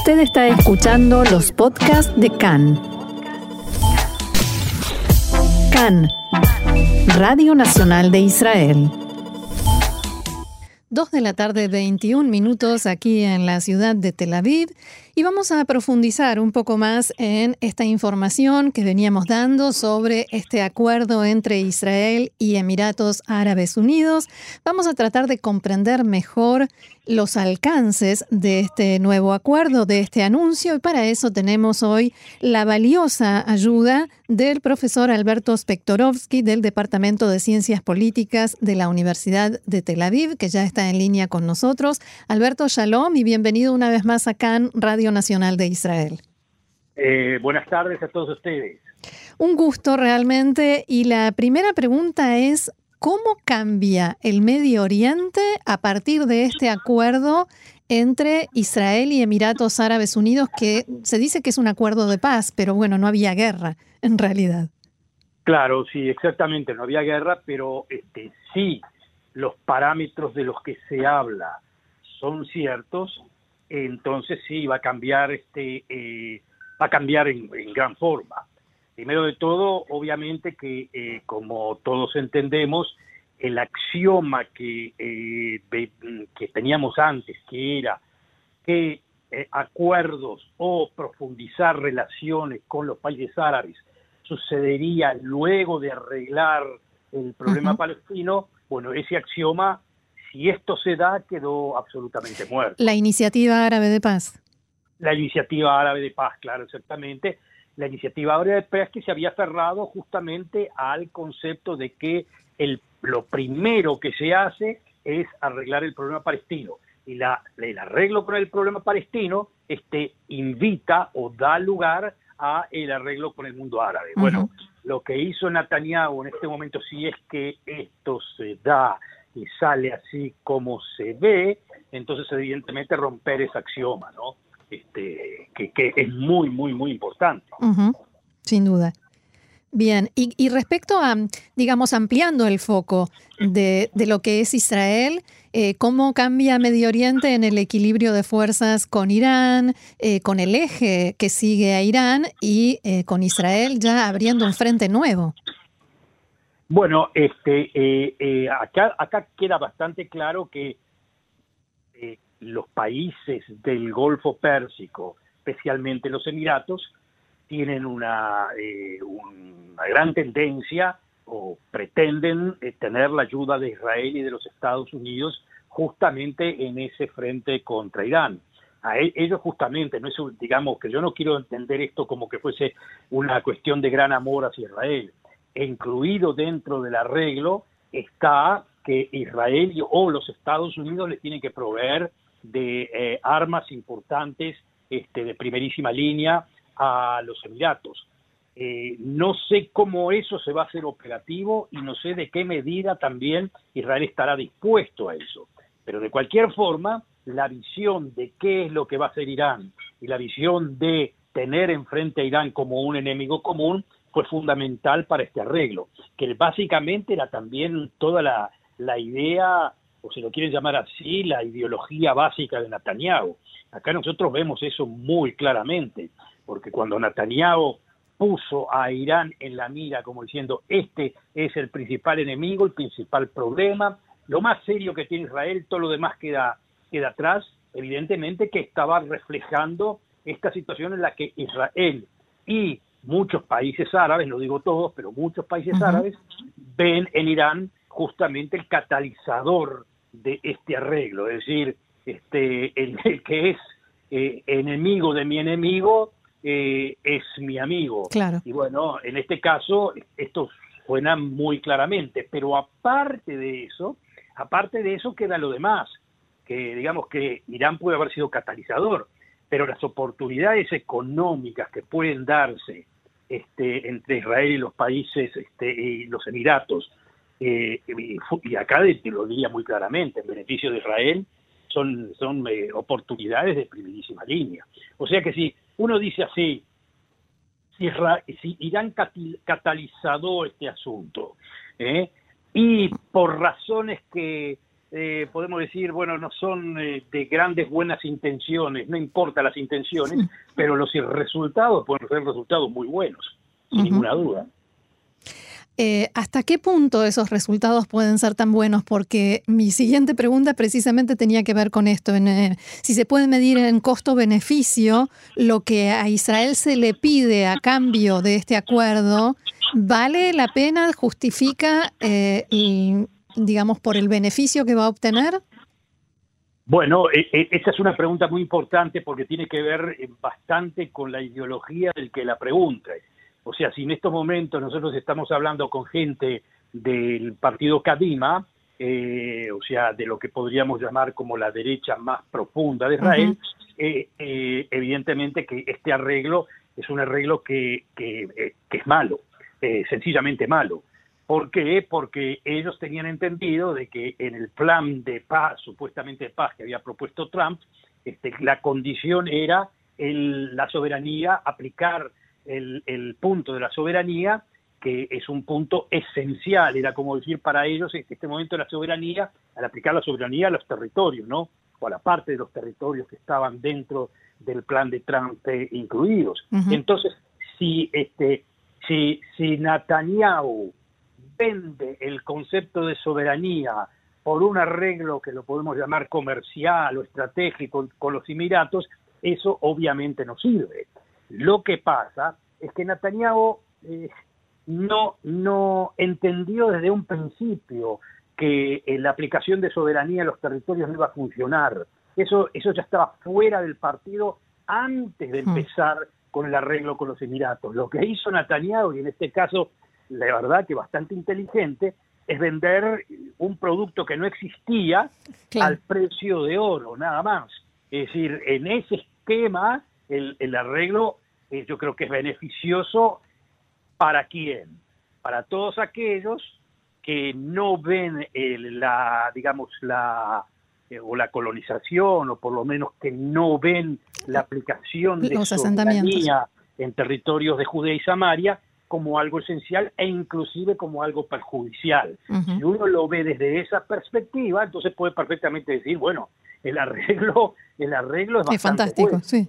Usted está escuchando los podcasts de CAN. CAN, Radio Nacional de Israel. Dos de la tarde, 21 minutos aquí en la ciudad de Tel Aviv. Y vamos a profundizar un poco más en esta información que veníamos dando sobre este acuerdo entre Israel y Emiratos Árabes Unidos. Vamos a tratar de comprender mejor los alcances de este nuevo acuerdo, de este anuncio, y para eso tenemos hoy la valiosa ayuda del profesor Alberto Spektorovsky del Departamento de Ciencias Políticas de la Universidad de Tel Aviv, que ya está en línea con nosotros. Alberto, shalom y bienvenido una vez más acá en Radio Nacional de Israel. Eh, buenas tardes a todos ustedes. Un gusto realmente. Y la primera pregunta es, ¿cómo cambia el Medio Oriente a partir de este acuerdo entre Israel y Emiratos Árabes Unidos, que se dice que es un acuerdo de paz, pero bueno, no había guerra en realidad? Claro, sí, exactamente, no había guerra, pero este, sí, los parámetros de los que se habla son ciertos entonces sí va a cambiar este eh, va a cambiar en, gran forma. Primero de todo, obviamente que eh, como todos entendemos, el axioma que, eh, que teníamos antes, que era que acuerdos o profundizar relaciones con los países árabes sucedería luego de arreglar el problema palestino, bueno, ese axioma si esto se da, quedó absolutamente muerto. La iniciativa árabe de paz. La iniciativa árabe de paz, claro, exactamente. La iniciativa árabe de paz que se había cerrado justamente al concepto de que el, lo primero que se hace es arreglar el problema palestino. Y la, el arreglo con el problema palestino este, invita o da lugar a el arreglo con el mundo árabe. Bueno, lo que hizo Netanyahu en este momento, si es que esto se da y sale así como se ve, entonces evidentemente romper ese axioma, ¿no? Este, que, que es muy, muy, muy importante. Sin duda. Bien, y, y, respecto a, digamos, ampliando el foco de, de lo que es Israel, eh, ¿cómo cambia Medio Oriente en el equilibrio de fuerzas con Irán, eh, con el eje que sigue a Irán y eh, con Israel ya abriendo un frente nuevo? Bueno, este, eh, eh, acá, acá queda bastante claro que eh, los países del Golfo Pérsico, especialmente los Emiratos, tienen una, una gran tendencia o pretenden tener la ayuda de Israel y de los Estados Unidos justamente en ese frente contra Irán. A e, ellos justamente, no es digamos que yo no quiero entender esto como que fuese una cuestión de gran amor hacia Israel incluido dentro del arreglo está que Israel o los Estados Unidos le tienen que proveer de eh, armas importantes este, de primerísima línea a los Emiratos. Eh, no sé cómo eso se va a hacer operativo y no sé de qué medida también Israel estará dispuesto a eso. Pero de cualquier forma, la visión de qué es lo que va a hacer Irán y la visión de tener enfrente a Irán como un enemigo común fue fundamental para este arreglo, que básicamente era también toda la, idea, o si lo quieren llamar así, la ideología básica de Netanyahu. Acá nosotros vemos eso muy claramente, porque cuando Netanyahu puso a Irán en la mira como diciendo, este es el principal enemigo, el principal problema, lo más serio que tiene Israel, todo lo demás queda, queda atrás, evidentemente que estaba reflejando esta situación en la que Israel y muchos países árabes, no digo todos, pero muchos países árabes ven en Irán justamente el catalizador de este arreglo, es decir, este, el, que es eh, enemigo de mi enemigo eh, es mi amigo. Claro. Y bueno, en este caso esto suena muy claramente, pero aparte de eso, aparte de eso queda lo demás, que digamos que Irán puede haber sido catalizador, pero las oportunidades económicas que pueden darse este, entre Israel y los países este, y los Emiratos, eh, y, acá te lo diría muy claramente, en beneficio de Israel, son, eh, oportunidades de primerísima línea. O sea que si uno dice así, si, Irán catalizado este asunto, ¿eh? y por razones que eh, podemos decir, bueno, no son eh, de grandes buenas intenciones, no importa las intenciones, pero los resultados pueden ser resultados muy buenos, sin ninguna duda. Eh, ¿Hasta qué punto esos resultados pueden ser tan buenos? Porque mi siguiente pregunta precisamente tenía que ver con esto, en, si se puede medir en costo-beneficio lo que a Israel se le pide a cambio de este acuerdo, ¿vale la pena, justifica y digamos, por el beneficio que va a obtener? Bueno, e, e, esa es una pregunta muy importante porque tiene que ver eh, bastante con la ideología del que la pregunta. O sea, si en estos momentos nosotros estamos hablando con gente del partido Kadima, eh, o sea, de lo que podríamos llamar como la derecha más profunda de Israel, eh, evidentemente que este arreglo es un arreglo que, que es malo, sencillamente malo. ¿Por qué? Porque ellos tenían entendido de que en el plan de paz, supuestamente de paz que había propuesto Trump, este, la condición era la soberanía, aplicar el, punto de la soberanía, que es un punto esencial, era como decir para ellos en este momento la soberanía, al aplicar la soberanía a los territorios, ¿no? O a la parte de los territorios que estaban dentro del plan de Trump eh, incluidos. Entonces, si, este, si, si Netanyahu vende el concepto de soberanía por un arreglo que lo podemos llamar comercial o estratégico con los Emiratos, eso obviamente no sirve. Lo que pasa es que Netanyahu eh, no, no entendió desde un principio que eh, la aplicación de soberanía en los territorios no iba a funcionar. Eso, eso ya estaba fuera del partido antes de hmm. empezar con el arreglo con los Emiratos. Lo que hizo Netanyahu, y en este caso la verdad que bastante inteligente, es vender un producto que no existía al precio de oro, nada más. Es decir, en ese esquema el, el arreglo eh, yo creo que es beneficioso para quién? Para todos aquellos que no ven la, digamos, la eh, o la colonización, o por lo menos que no ven la aplicación de soberanía en territorios de Judea y Samaria, como algo esencial e inclusive como algo perjudicial. Si uno lo ve desde esa perspectiva, entonces puede perfectamente decir, bueno, el arreglo, el arreglo es bastante fantástico, sí.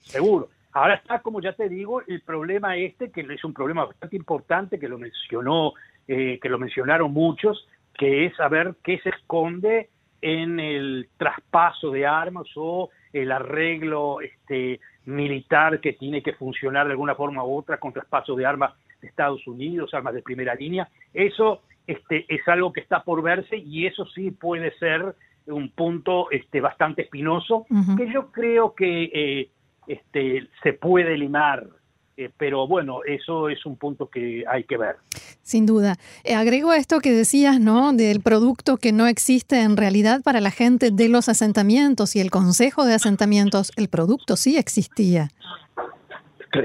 Seguro. Ahora está, como ya te digo, el problema este, que es un problema bastante importante, que lo mencionó, eh, que lo mencionaron muchos, que es saber qué se esconde en el traspaso de armas o el arreglo este, militar que tiene que funcionar de alguna forma u otra con traspaso de armas de Estados Unidos, armas de primera línea. Eso este, es algo que está por verse y eso sí puede ser un punto este, bastante espinoso que yo creo que eh, este, se puede limar eh, pero bueno, eso es un punto que hay que ver. Sin duda. Eh, agrego a esto que decías, ¿no? Del producto que no existe en realidad para la gente de los asentamientos y el Consejo de Asentamientos, el producto sí existía.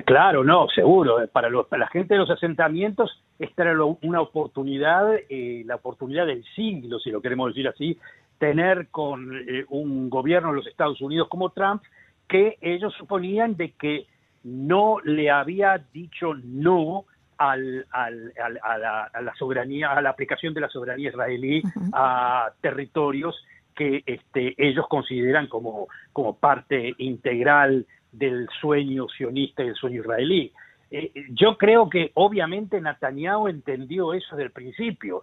Claro, no, seguro. Eh, para, los, para la gente de los asentamientos, esta era una oportunidad, la oportunidad del siglo, si lo queremos decir así, tener con un gobierno de los Estados Unidos como Trump, que ellos suponían de que no le había dicho no al, al, a, la, soberanía, a la aplicación de la soberanía israelí a territorios que este, ellos consideran como, como parte integral del sueño sionista y del sueño israelí. Eh, yo creo que obviamente Netanyahu entendió eso desde el principio.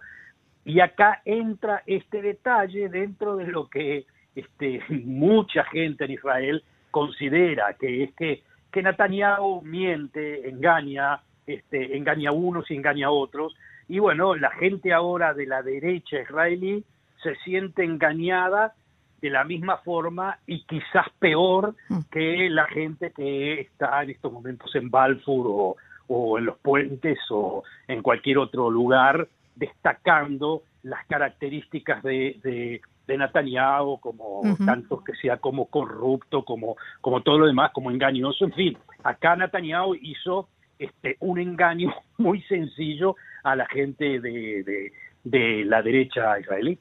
Y acá entra este detalle dentro de lo que este, mucha gente en Israel considera, que es que que Netanyahu miente, engaña, este, engaña a unos y engaña a otros. Y bueno, la gente ahora de la derecha israelí se siente engañada de la misma forma y quizás peor mm. que la gente que está en estos momentos en Balfour o, en los puentes o en cualquier otro lugar destacando las características de, de Netanyahu, como tanto que sea como corrupto, como, como todo lo demás, como engañoso, en fin, acá Netanyahu hizo este, un engaño muy sencillo a la gente de, de, la derecha israelí.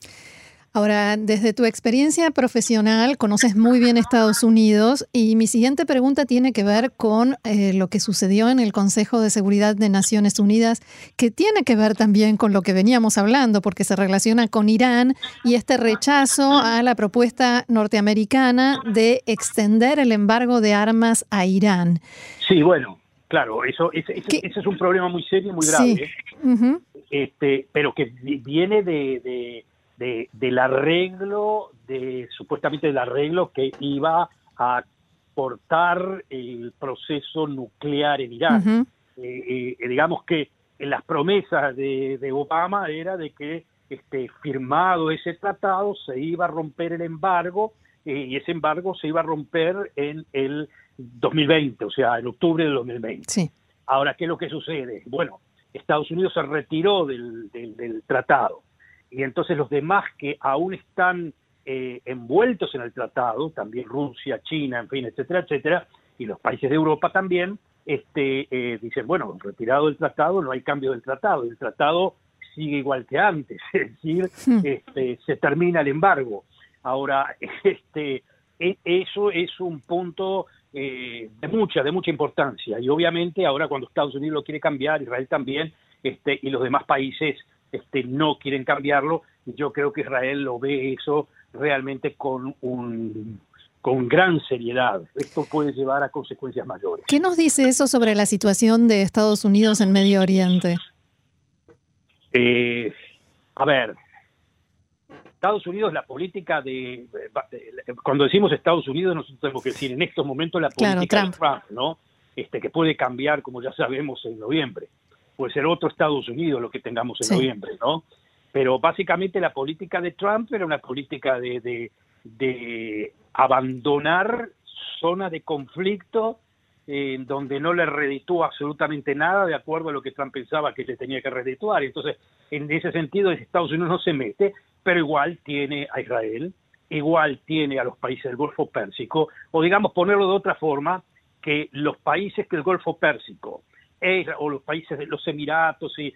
Ahora, desde tu experiencia profesional, conoces muy bien Estados Unidos y mi siguiente pregunta tiene que ver con eh, lo que sucedió en el Consejo de Seguridad de Naciones Unidas, que tiene que ver también con lo que veníamos hablando, porque se relaciona con Irán y este rechazo a la propuesta norteamericana de extender el embargo de armas a Irán. Sí, bueno, claro, eso, ese, es un problema muy serio y muy grave, este, pero que viene de del arreglo, de supuestamente del arreglo que iba a cortar el proceso nuclear en Irán. Eh, eh, digamos que en las promesas de, Obama era de que este, firmado ese tratado se iba a romper el embargo eh, y ese embargo se iba a romper en el 2020, o sea, en octubre del 2020. Ahora, ¿qué es lo que sucede? Bueno, Estados Unidos se retiró del tratado y entonces los demás que aún están eh, envueltos en el tratado, también Rusia, China, en fin, etcétera, etcétera, y los países de Europa también, este, eh, dicen, bueno, retirado del tratado, no hay cambio del tratado, el tratado sigue igual que antes, es decir, hmm. este, se termina el embargo. Ahora, este, e, eso es un punto eh, de mucha, de mucha importancia, y obviamente ahora cuando Estados Unidos lo quiere cambiar, Israel también, este, y los demás países este, no quieren cambiarlo. Y yo creo que Israel lo ve eso realmente con un con gran seriedad. Esto puede llevar a consecuencias mayores. ¿Qué nos dice eso sobre la situación de Estados Unidos en Medio Oriente? Eh, a ver, Estados Unidos, la política de, Cuando decimos Estados Unidos, nosotros tenemos que decir en estos momentos la política de Trump, ¿no? Este, que puede cambiar, como ya sabemos, en noviembre puede ser otro Estados Unidos lo que tengamos en noviembre, ¿no? Pero básicamente la política de Trump era una política de, de, abandonar zona de conflicto en donde no le reditúa absolutamente nada de acuerdo a lo que Trump pensaba que se tenía que redituar. Entonces, en ese sentido, Estados Unidos no se mete, pero igual tiene a Israel, igual tiene a los países del Golfo Pérsico, o digamos ponerlo de otra forma, que los países del Golfo Pérsico o los países de los Emiratos y,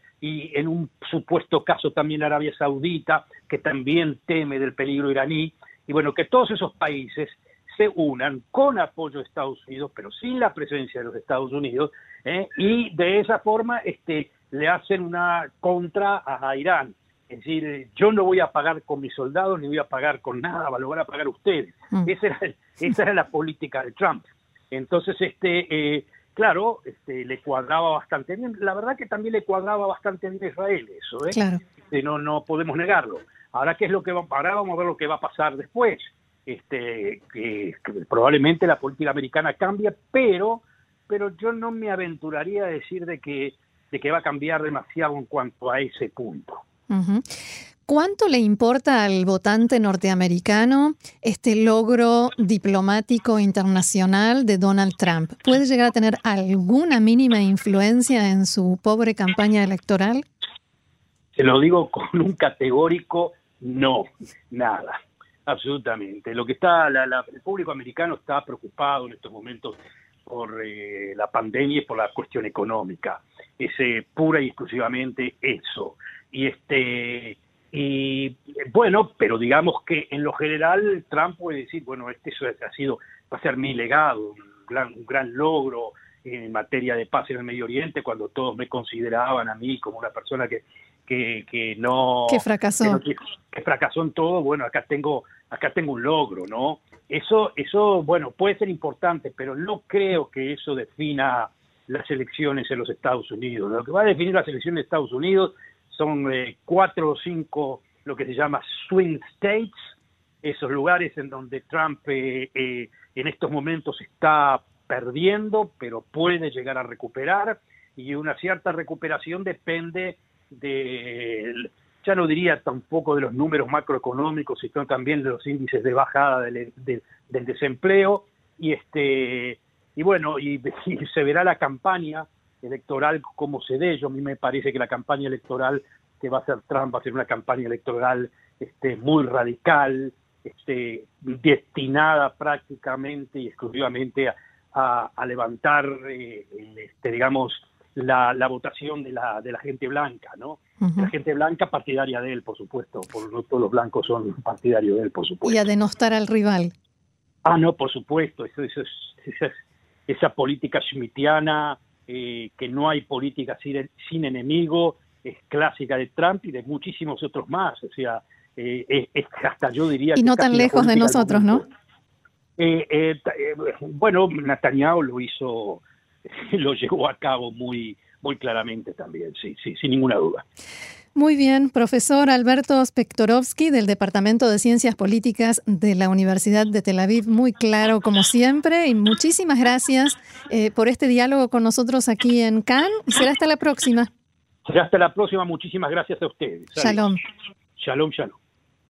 en un supuesto caso también Arabia Saudita, que también teme del peligro iraní, y bueno, que todos esos países se unan con apoyo de Estados Unidos, pero sin la presencia de los Estados Unidos, ¿eh? y de esa forma este, le hacen una contra a, Irán. Es decir, yo no voy a pagar con mis soldados ni voy a pagar con nada, lo van a pagar ustedes. Mm. Esa, era, esa era la política de Trump. Entonces, este, eh, claro, este, le cuadraba bastante bien. La verdad que también le cuadraba bastante bien a Israel eso, ¿eh? Claro. Este, no, no podemos negarlo. Ahora, ¿qué es lo que va, ahora vamos a ver lo que va a pasar después. Este, que, probablemente la política americana cambie, pero, pero yo no me aventuraría a decir de que, de que va a cambiar demasiado en cuanto a ese punto. ¿Cuánto le importa al votante norteamericano este logro diplomático internacional de Donald Trump? ¿Puede llegar a tener alguna mínima influencia en su pobre campaña electoral? Se lo digo con un categórico no, nada, absolutamente. Lo que está, el público americano está preocupado en estos momentos por eh, la pandemia y por la cuestión económica. Es eh, pura y exclusivamente eso. Y este y bueno, pero digamos que en lo general Trump puede decir, bueno, este ha sido, va a ser mi legado, un gran, un gran logro en materia de paz en el Medio Oriente, cuando todos me consideraban a mí como una persona que, que, que no... Que fracasó. Que, fracasó en todo, bueno, acá tengo, acá tengo un logro, ¿no? Eso, eso, bueno, puede ser importante, pero no creo que eso defina las elecciones en los Estados Unidos. Lo que va a definir las elecciones de Estados Unidos son eh, cuatro o cinco lo que se llama swing states, esos lugares en donde Trump eh, eh, en estos momentos está perdiendo, pero puede llegar a recuperar, y una cierta recuperación depende de, ya no diría tampoco de los números macroeconómicos, sino también de los índices de bajada del, del desempleo, y este y bueno, y se verá la campaña electoral como se dé. Yo a mí me parece que la campaña electoral que va a hacer Trump va a ser una campaña electoral este, muy radical, este, destinada prácticamente y exclusivamente a, levantar, eh, este, digamos, la, la, votación de la, de la gente blanca, ¿no? La gente blanca partidaria de él, por supuesto, por, no todos los blancos son partidarios de él, por supuesto. Y a denostar al rival. Ah, no, por supuesto, eso, eso, esa, esa política schmittiana, eh, que no hay política sin, sin, enemigo, es clásica de Trump y de muchísimos otros más, o sea, eh, es, hasta yo diría... Y no tan lejos de nosotros, ¿no? Eh, eh, bueno, Netanyahu lo hizo lo llevó a cabo muy, muy claramente también, sí, sí, sin ninguna duda. Muy bien, profesor Alberto Spektorovsky del Departamento de Ciencias Políticas de la Universidad de Tel Aviv, muy claro como siempre y muchísimas gracias eh, por este diálogo con nosotros aquí en Cannes y será hasta la próxima. Será hasta la próxima, muchísimas gracias a ustedes. Shalom. Shalom, shalom.